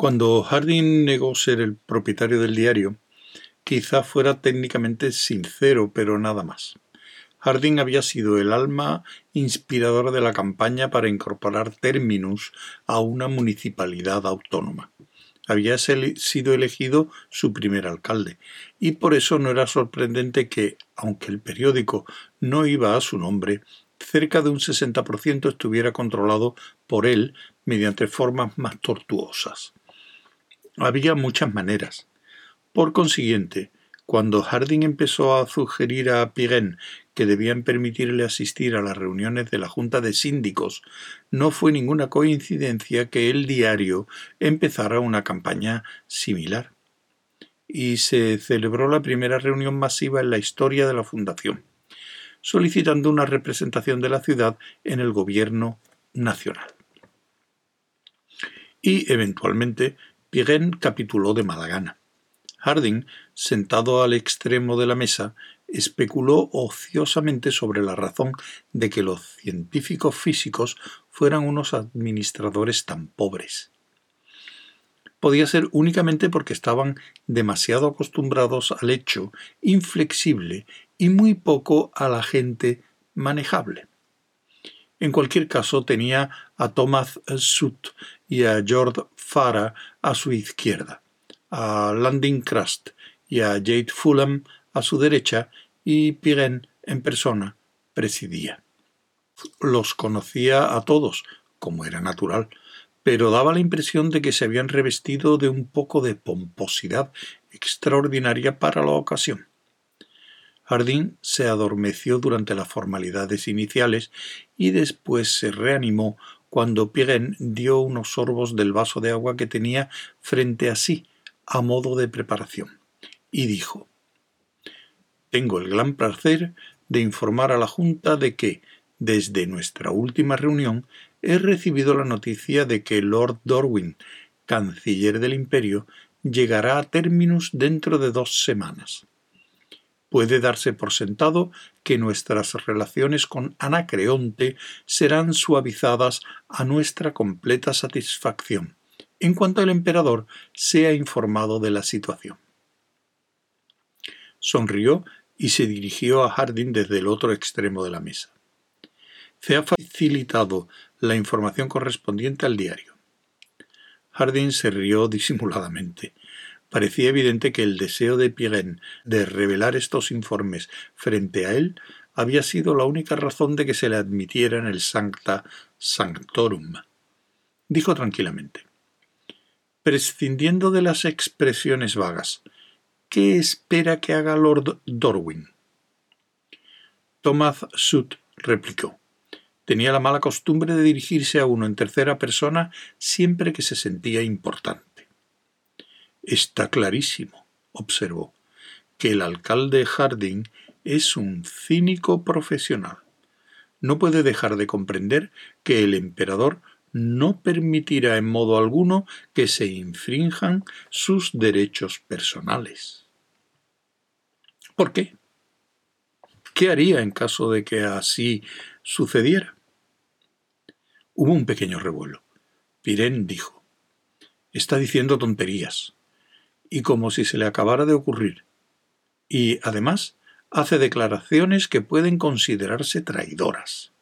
Cuando Harding negó ser el propietario del diario, quizá fuera técnicamente sincero, pero nada más. Harding había sido el alma inspiradora de la campaña para incorporar Terminus a una municipalidad autónoma. Había sido elegido su primer alcalde, y por eso no era sorprendente que, aunque el periódico no iba a su nombre, cerca de un 60% estuviera controlado por él mediante formas más tortuosas. Había muchas maneras. Por consiguiente, cuando Harding empezó a sugerir a Pirén que debían permitirle asistir a las reuniones de la Junta de Síndicos, no fue ninguna coincidencia que el diario empezara una campaña similar. Y se celebró la primera reunión masiva en la historia de la Fundación, solicitando una representación de la ciudad en el gobierno nacional. Y, eventualmente, Pirén capituló de mala gana. Harding, sentado al extremo de la mesa, especuló ociosamente sobre la razón de que los científicos físicos fueran unos administradores tan pobres. Podía ser únicamente porque estaban demasiado acostumbrados al hecho inflexible y muy poco a la gente manejable. En cualquier caso, tenía a Thomas Sutt y a George Farah a su izquierda a Landing Crust y a Jade Fulham a su derecha y Pirén en persona presidía. Los conocía a todos, como era natural, pero daba la impresión de que se habían revestido de un poco de pomposidad extraordinaria para la ocasión. Harding se adormeció durante las formalidades iniciales y después se reanimó cuando Pirén dio unos sorbos del vaso de agua que tenía frente a sí, a modo de preparación, y dijo Tengo el gran placer de informar a la Junta de que, desde nuestra última reunión, he recibido la noticia de que Lord Dorwin, canciller del Imperio, llegará a términos dentro de dos semanas. Puede darse por sentado que nuestras relaciones con Anacreonte serán suavizadas a nuestra completa satisfacción, en cuanto el emperador sea informado de la situación. Sonrió y se dirigió a Harding desde el otro extremo de la mesa. Se ha facilitado la información correspondiente al diario. Harding se rió disimuladamente. Parecía evidente que el deseo de Pirén de revelar estos informes frente a él había sido la única razón de que se le admitiera en el Sancta Sanctorum. Dijo tranquilamente prescindiendo de las expresiones vagas. ¿Qué espera que haga Lord Dorwin? Thomas Sutt replicó. Tenía la mala costumbre de dirigirse a uno en tercera persona siempre que se sentía importante. Está clarísimo, observó, que el alcalde Harding es un cínico profesional. No puede dejar de comprender que el emperador no permitirá en modo alguno que se infrinjan sus derechos personales. ¿Por qué? ¿Qué haría en caso de que así sucediera? Hubo un pequeño revuelo. Pirén dijo, está diciendo tonterías, y como si se le acabara de ocurrir. Y, además, hace declaraciones que pueden considerarse traidoras.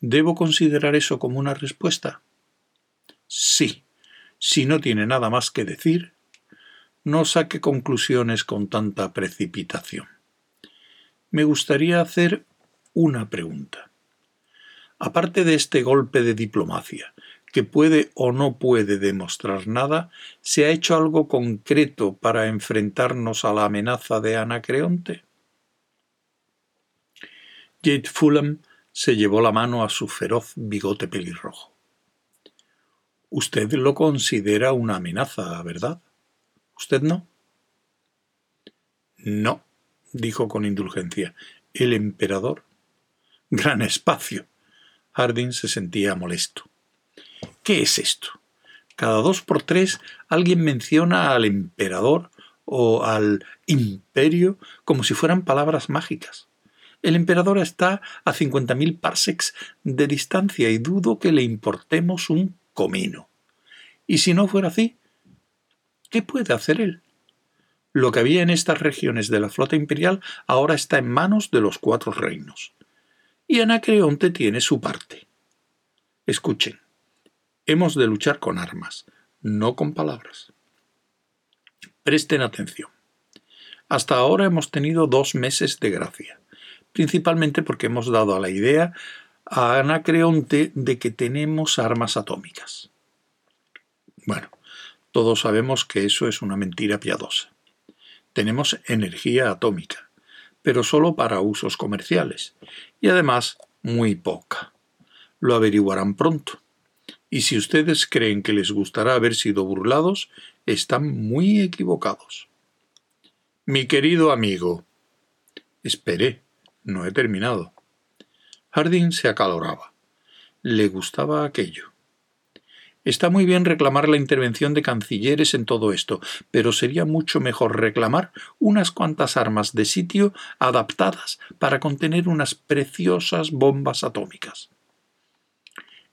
¿Debo considerar eso como una respuesta? Sí. Si no tiene nada más que decir, no saque conclusiones con tanta precipitación. Me gustaría hacer una pregunta. Aparte de este golpe de diplomacia, que puede o no puede demostrar nada, ¿se ha hecho algo concreto para enfrentarnos a la amenaza de Anacreonte? Jade Fulham se llevó la mano a su feroz bigote pelirrojo. Usted lo considera una amenaza, ¿verdad? ¿Usted no? No, dijo con indulgencia. El emperador. Gran espacio. Harding se sentía molesto. ¿Qué es esto? Cada dos por tres alguien menciona al emperador o al imperio como si fueran palabras mágicas. El emperador está a cincuenta mil parsecs de distancia y dudo que le importemos un comino. Y si no fuera así, ¿qué puede hacer él? Lo que había en estas regiones de la flota imperial ahora está en manos de los cuatro reinos. Y Anacreonte tiene su parte. Escuchen, hemos de luchar con armas, no con palabras. Presten atención. Hasta ahora hemos tenido dos meses de gracia, principalmente porque hemos dado a la idea a Anacreonte de que tenemos armas atómicas. Bueno, todos sabemos que eso es una mentira piadosa. Tenemos energía atómica, pero solo para usos comerciales, y además muy poca. Lo averiguarán pronto. Y si ustedes creen que les gustará haber sido burlados, están muy equivocados. Mi querido amigo. Esperé, no he terminado. Harding se acaloraba. Le gustaba aquello. Está muy bien reclamar la intervención de cancilleres en todo esto, pero sería mucho mejor reclamar unas cuantas armas de sitio adaptadas para contener unas preciosas bombas atómicas.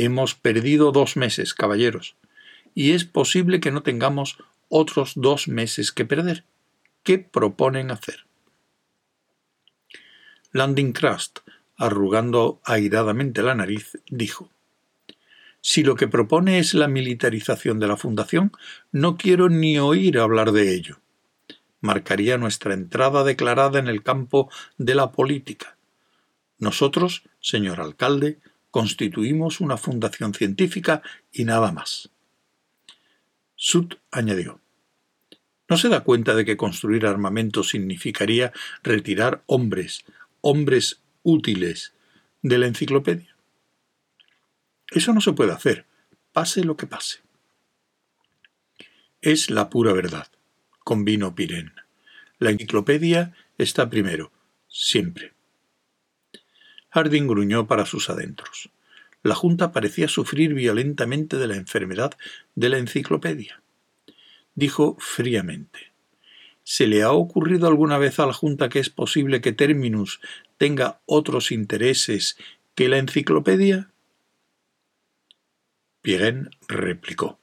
Hemos perdido dos meses, caballeros, y es posible que no tengamos otros dos meses que perder. ¿Qué proponen hacer? Landing Crust, arrugando airadamente la nariz, dijo Si lo que propone es la militarización de la Fundación, no quiero ni oír hablar de ello. Marcaría nuestra entrada declarada en el campo de la política. Nosotros, señor alcalde, constituimos una fundación científica y nada más. Sut añadió. ¿No se da cuenta de que construir armamento significaría retirar hombres, hombres útiles, de la enciclopedia? Eso no se puede hacer, pase lo que pase. Es la pura verdad, convino Pirén. La enciclopedia está primero, siempre. Harding gruñó para sus adentros. La Junta parecía sufrir violentamente de la enfermedad de la enciclopedia dijo fríamente. ¿Se le ha ocurrido alguna vez a la Junta que es posible que Terminus tenga otros intereses que la enciclopedia? Pirén replicó.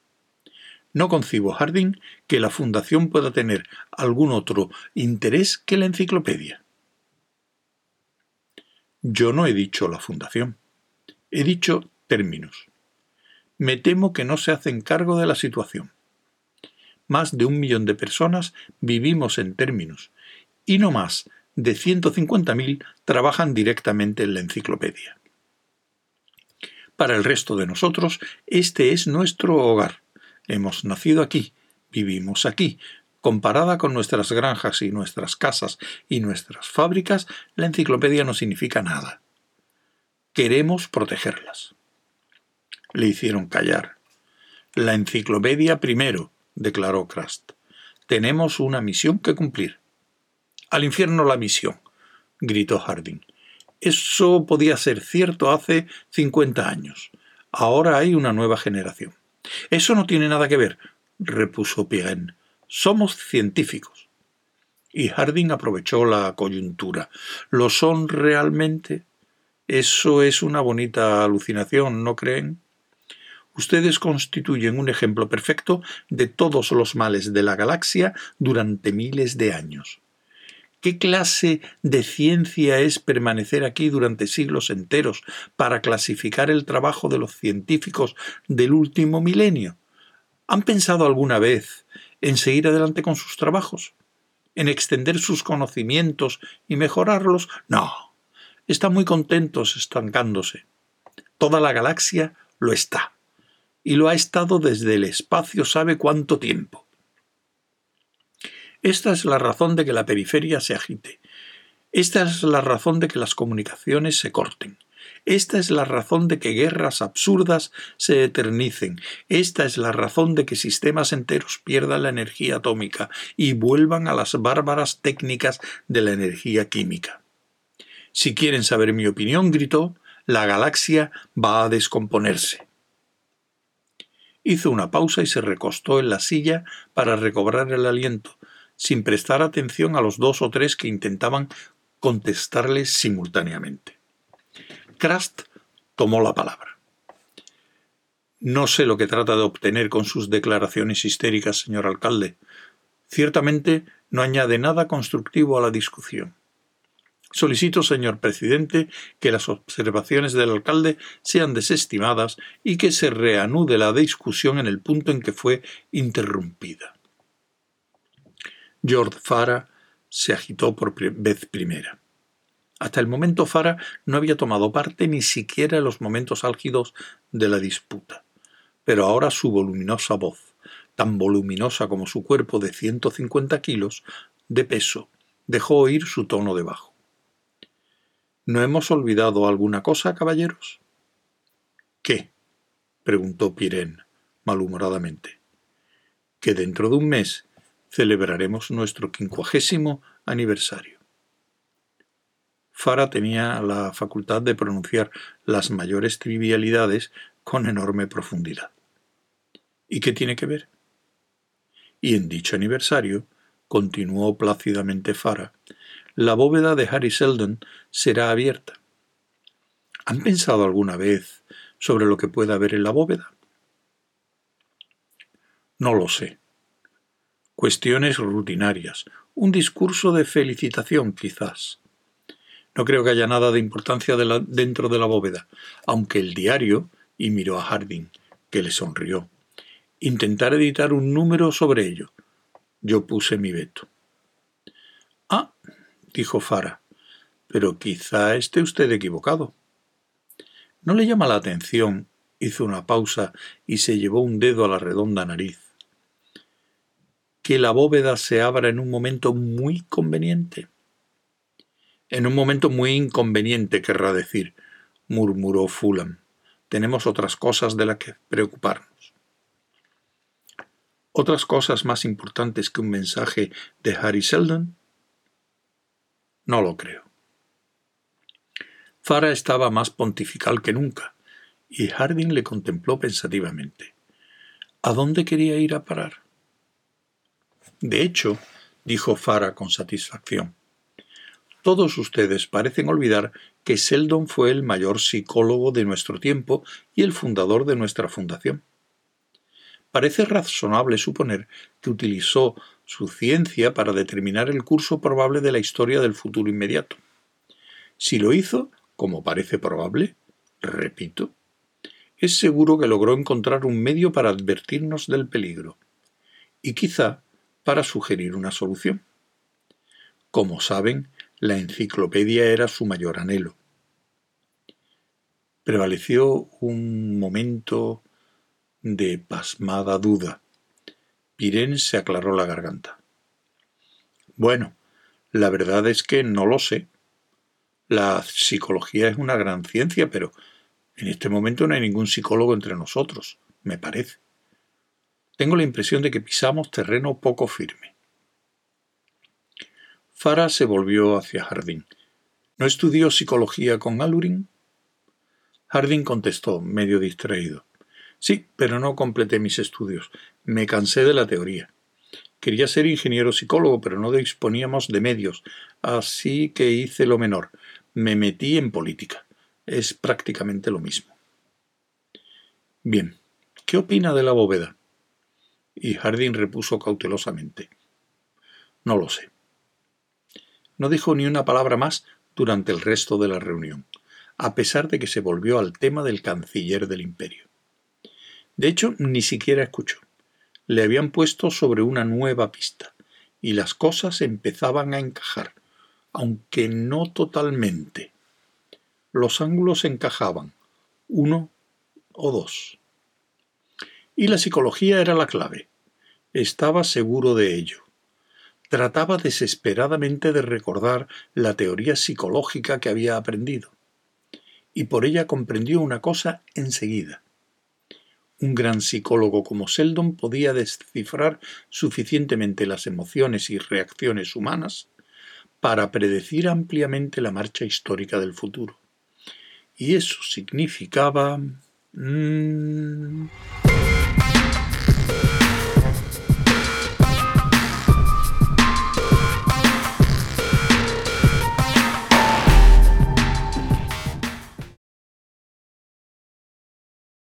No concibo, Harding, que la Fundación pueda tener algún otro interés que la enciclopedia. Yo no he dicho la Fundación. He dicho Terminus. Me temo que no se hacen cargo de la situación más de un millón de personas vivimos en términos y no más de 150.000 trabajan directamente en la enciclopedia. Para el resto de nosotros, este es nuestro hogar. Hemos nacido aquí, vivimos aquí. Comparada con nuestras granjas y nuestras casas y nuestras fábricas, la enciclopedia no significa nada. Queremos protegerlas. Le hicieron callar. La enciclopedia primero, declaró Crust. Tenemos una misión que cumplir. Al infierno la misión, gritó Harding. Eso podía ser cierto hace cincuenta años. Ahora hay una nueva generación. Eso no tiene nada que ver, repuso Pirén. Somos científicos. Y Harding aprovechó la coyuntura. ¿Lo son realmente? Eso es una bonita alucinación, ¿no creen? Ustedes constituyen un ejemplo perfecto de todos los males de la galaxia durante miles de años. ¿Qué clase de ciencia es permanecer aquí durante siglos enteros para clasificar el trabajo de los científicos del último milenio? ¿Han pensado alguna vez en seguir adelante con sus trabajos? ¿En extender sus conocimientos y mejorarlos? No. Están muy contentos estancándose. Toda la galaxia lo está y lo ha estado desde el espacio sabe cuánto tiempo. Esta es la razón de que la periferia se agite. Esta es la razón de que las comunicaciones se corten. Esta es la razón de que guerras absurdas se eternicen. Esta es la razón de que sistemas enteros pierdan la energía atómica y vuelvan a las bárbaras técnicas de la energía química. Si quieren saber mi opinión, gritó, la galaxia va a descomponerse. Hizo una pausa y se recostó en la silla para recobrar el aliento, sin prestar atención a los dos o tres que intentaban contestarle simultáneamente. Krast tomó la palabra. No sé lo que trata de obtener con sus declaraciones histéricas, señor alcalde. Ciertamente no añade nada constructivo a la discusión. Solicito, señor presidente, que las observaciones del alcalde sean desestimadas y que se reanude la discusión en el punto en que fue interrumpida. George Farah se agitó por vez primera. Hasta el momento Farah no había tomado parte ni siquiera en los momentos álgidos de la disputa. Pero ahora su voluminosa voz, tan voluminosa como su cuerpo de 150 kilos de peso, dejó oír su tono de bajo. ¿No hemos olvidado alguna cosa, caballeros? ¿Qué? preguntó Pirén, malhumoradamente. Que dentro de un mes celebraremos nuestro quincuagésimo aniversario. Fara tenía la facultad de pronunciar las mayores trivialidades con enorme profundidad. ¿Y qué tiene que ver? Y en dicho aniversario, continuó plácidamente Fara, la bóveda de Harry Seldon será abierta. ¿Han pensado alguna vez sobre lo que puede haber en la bóveda? No lo sé. Cuestiones rutinarias, un discurso de felicitación quizás. No creo que haya nada de importancia dentro de la bóveda, aunque el diario, y miró a Harding, que le sonrió, intentar editar un número sobre ello. Yo puse mi veto. Ah, dijo Fara, pero quizá esté usted equivocado. ¿No le llama la atención? hizo una pausa y se llevó un dedo a la redonda nariz. Que la bóveda se abra en un momento muy conveniente. En un momento muy inconveniente, querrá decir, murmuró Fulham. Tenemos otras cosas de las que preocuparnos. ¿Otras cosas más importantes que un mensaje de Harry Seldon? No lo creo. Fara estaba más pontifical que nunca, y Harding le contempló pensativamente. ¿A dónde quería ir a parar? De hecho, dijo Fara con satisfacción, todos ustedes parecen olvidar que Seldon fue el mayor psicólogo de nuestro tiempo y el fundador de nuestra fundación. Parece razonable suponer que utilizó su ciencia para determinar el curso probable de la historia del futuro inmediato. Si lo hizo, como parece probable, repito, es seguro que logró encontrar un medio para advertirnos del peligro y quizá para sugerir una solución. Como saben, la enciclopedia era su mayor anhelo. Prevaleció un momento de pasmada duda. Pirén se aclaró la garganta. Bueno, la verdad es que no lo sé. La psicología es una gran ciencia, pero en este momento no hay ningún psicólogo entre nosotros, me parece. Tengo la impresión de que pisamos terreno poco firme. Farah se volvió hacia Jardín. ¿No estudió psicología con Alurin? Harding contestó, medio distraído. Sí, pero no completé mis estudios. Me cansé de la teoría. Quería ser ingeniero psicólogo, pero no disponíamos de medios, así que hice lo menor. Me metí en política. Es prácticamente lo mismo. Bien, ¿qué opina de la bóveda? Y Harding repuso cautelosamente. No lo sé. No dijo ni una palabra más durante el resto de la reunión, a pesar de que se volvió al tema del canciller del imperio. De hecho, ni siquiera escuchó. Le habían puesto sobre una nueva pista, y las cosas empezaban a encajar, aunque no totalmente. Los ángulos encajaban, uno o dos. Y la psicología era la clave. Estaba seguro de ello. Trataba desesperadamente de recordar la teoría psicológica que había aprendido. Y por ella comprendió una cosa enseguida. Un gran psicólogo como Seldon podía descifrar suficientemente las emociones y reacciones humanas para predecir ampliamente la marcha histórica del futuro. Y eso significaba... Mm,